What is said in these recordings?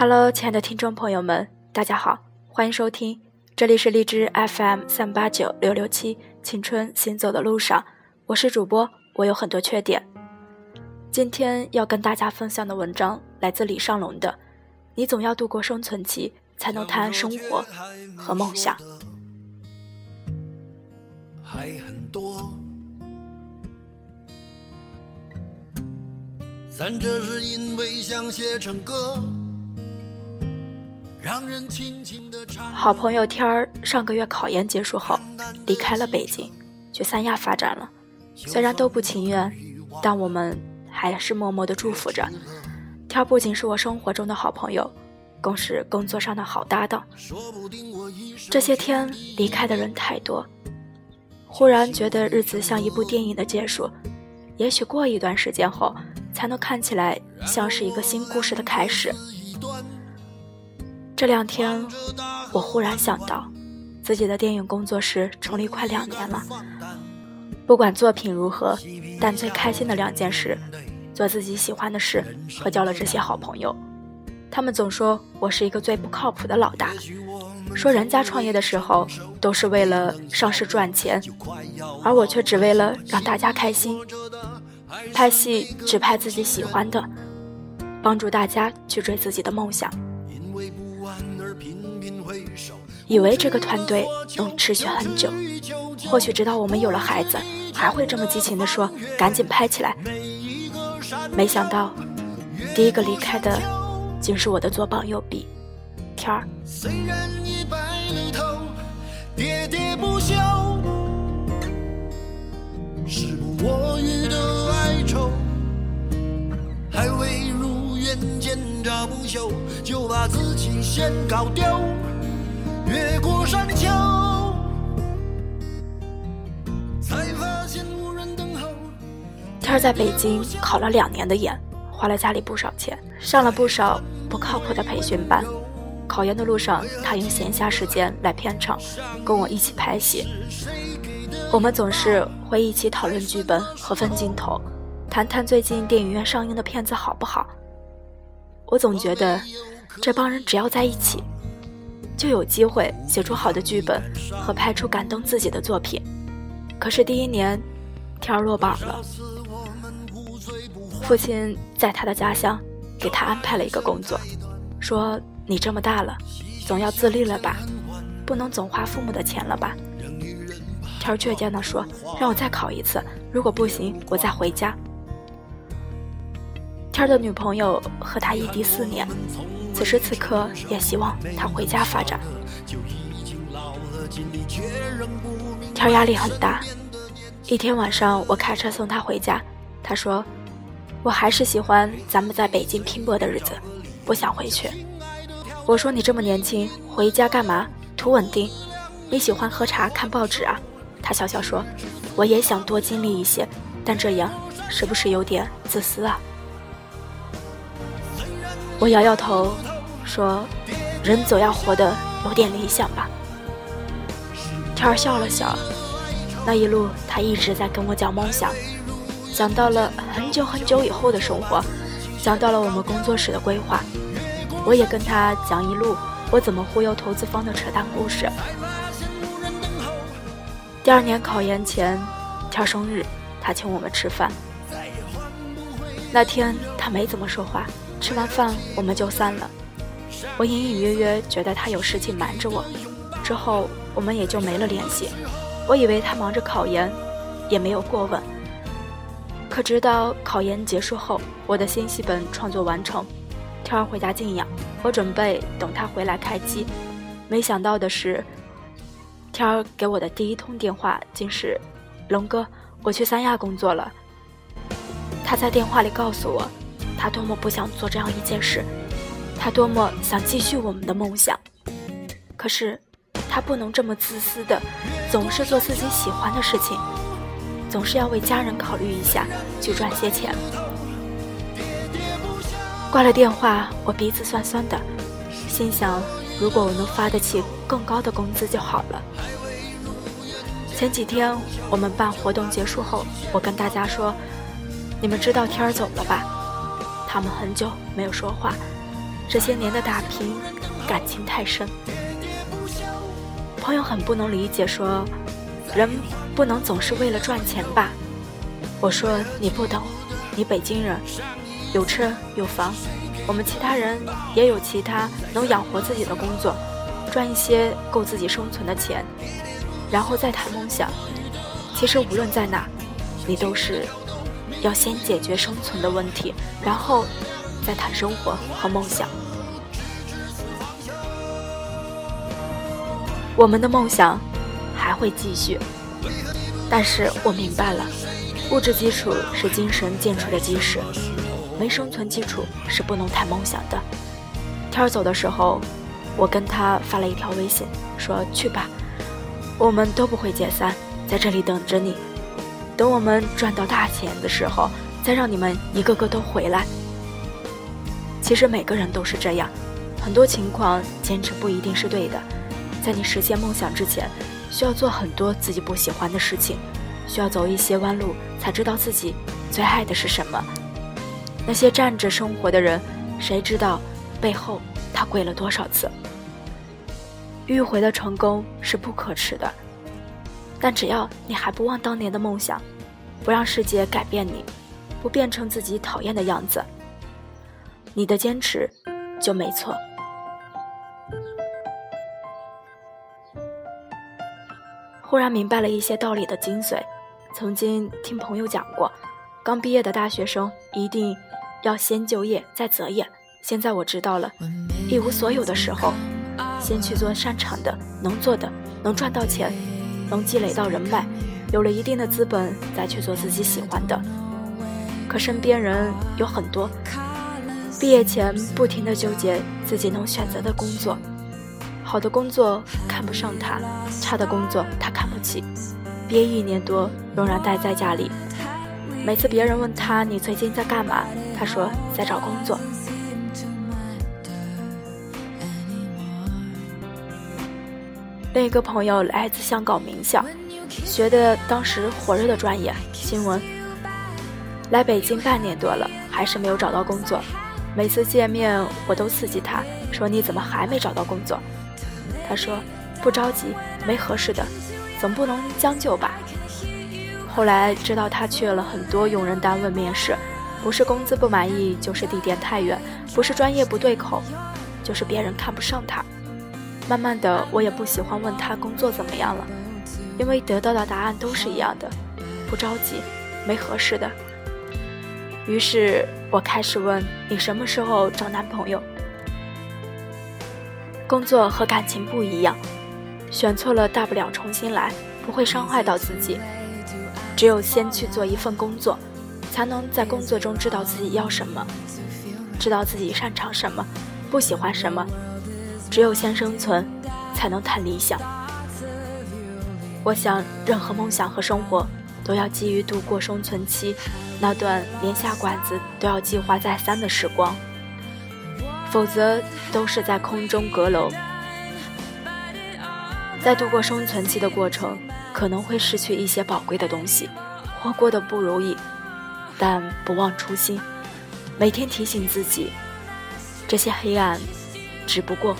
Hello，亲爱的听众朋友们，大家好，欢迎收听，这里是荔枝 FM 三八九六六七青春行走的路上，我是主播，我有很多缺点。今天要跟大家分享的文章来自李尚龙的《你总要度过生存期，才能谈生活和梦想》。还很多，咱这是因为想写成歌。好朋友天儿上个月考研结束后离开了北京，去三亚发展了。虽然都不情愿，但我们还是默默的祝福着。天儿不仅是我生活中的好朋友，更是工作上的好搭档。这些天离开的人太多，忽然觉得日子像一部电影的结束。也许过一段时间后，才能看起来像是一个新故事的开始。这两天，我忽然想到，自己的电影工作室成立快两年了。不管作品如何，但最开心的两件事：做自己喜欢的事和交了这些好朋友。他们总说我是一个最不靠谱的老大，说人家创业的时候都是为了上市赚钱，而我却只为了让大家开心。拍戏只拍自己喜欢的，帮助大家去追自己的梦想。以为这个团队能持续很久，或许直到我们有了孩子，还会这么激情地说：“赶紧拍起来！”没想到，第一个离开的，竟是我的左膀右臂，天儿。还未如愿见着不朽，就把自己先搞掉。越过山丘，天儿在北京考了两年的研，花了家里不少钱，上了不少不靠谱的培训班。考研的路上，他用闲暇时间来片场，跟我一起拍戏。我们总是会一起讨论剧本和分镜头，谈谈最近电影院上映的片子好不好。我总觉得，这帮人只要在一起。就有机会写出好的剧本和拍出感动自己的作品。可是第一年，天儿落榜了。父亲在他的家乡给他安排了一个工作，说：“你这么大了，总要自立了吧，不能总花父母的钱了吧？”天儿倔强地说：“让我再考一次，如果不行，我再回家。”天儿的女朋友和他异地四年。此时此刻，也希望他回家发展。天儿压力很大。一天晚上，我开车送他回家，他说：“我还是喜欢咱们在北京拼搏的日子，不想回去。”我说：“你这么年轻，回家干嘛？图稳定？你喜欢喝茶看报纸啊？”他笑笑说：“我也想多经历一些，但这样是不是有点自私啊？”我摇摇头。说：“人总要活得有点理想吧。”天儿笑了笑，那一路他一直在跟我讲梦想，讲到了很久很久以后的生活，讲到了我们工作室的规划。我也跟他讲一路我怎么忽悠投资方的扯淡故事。第二年考研前，天儿生日，他请我们吃饭。那天他没怎么说话，吃完饭我们就散了。我隐隐约约觉得他有事情瞒着我，之后我们也就没了联系。我以为他忙着考研，也没有过问。可直到考研结束后，我的新戏本创作完成，天儿回家静养，我准备等他回来开机。没想到的是，天儿给我的第一通电话竟是：“龙哥，我去三亚工作了。”他在电话里告诉我，他多么不想做这样一件事。他多么想继续我们的梦想，可是他不能这么自私的，总是做自己喜欢的事情，总是要为家人考虑一下，去赚些钱。挂了电话，我鼻子酸酸的，心想：如果我能发得起更高的工资就好了。前几天我们办活动结束后，我跟大家说：“你们知道天儿走了吧？”他们很久没有说话。这些年的打拼，感情太深。朋友很不能理解，说人不能总是为了赚钱吧？我说你不懂，你北京人，有车有房，我们其他人也有其他能养活自己的工作，赚一些够自己生存的钱，然后再谈梦想。其实无论在哪，你都是要先解决生存的问题，然后再谈生活和梦想。我们的梦想还会继续，但是我明白了，物质基础是精神建筑的基石，没生存基础是不能谈梦想的。天儿走的时候，我跟他发了一条微信，说去吧，我们都不会解散。在这里等着你，等我们赚到大钱的时候，再让你们一个个都回来。其实每个人都是这样，很多情况坚持不一定是对的。在你实现梦想之前，需要做很多自己不喜欢的事情，需要走一些弯路，才知道自己最爱的是什么。那些站着生活的人，谁知道背后他跪了多少次？迂回的成功是不可耻的。但只要你还不忘当年的梦想，不让世界改变你，不变成自己讨厌的样子，你的坚持就没错。忽然明白了一些道理的精髓。曾经听朋友讲过，刚毕业的大学生一定要先就业再择业。现在我知道了，一无所有的时候，先去做擅长的、能做的、能赚到钱。能积累到人脉，有了一定的资本，再去做自己喜欢的。可身边人有很多，毕业前不停的纠结自己能选择的工作，好的工作看不上他，差的工作他看不起。毕业一年多，仍然待在家里。每次别人问他你最近在干嘛，他说在找工作。另一个朋友来自香港名校，学的当时火热的专业新闻。来北京半年多了，还是没有找到工作。每次见面，我都刺激他说：“你怎么还没找到工作？”他说：“不着急，没合适的，总不能将就吧。”后来知道他去了很多用人单位面试，不是工资不满意，就是地点太远，不是专业不对口，就是别人看不上他。慢慢的，我也不喜欢问他工作怎么样了，因为得到的答案都是一样的，不着急，没合适的。于是我开始问你什么时候找男朋友？工作和感情不一样，选错了大不了重新来，不会伤害到自己。只有先去做一份工作，才能在工作中知道自己要什么，知道自己擅长什么，不喜欢什么。只有先生存，才能谈理想。我想，任何梦想和生活，都要基于度过生存期那段连下馆子都要计划再三的时光，否则都是在空中阁楼。在度过生存期的过程，可能会失去一些宝贵的东西，或过得不如意，但不忘初心，每天提醒自己，这些黑暗，只不过。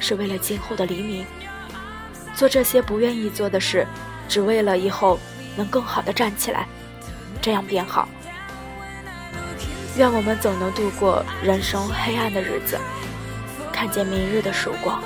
是为了今后的黎明，做这些不愿意做的事，只为了以后能更好的站起来，这样便好。愿我们总能度过人生黑暗的日子，看见明日的曙光。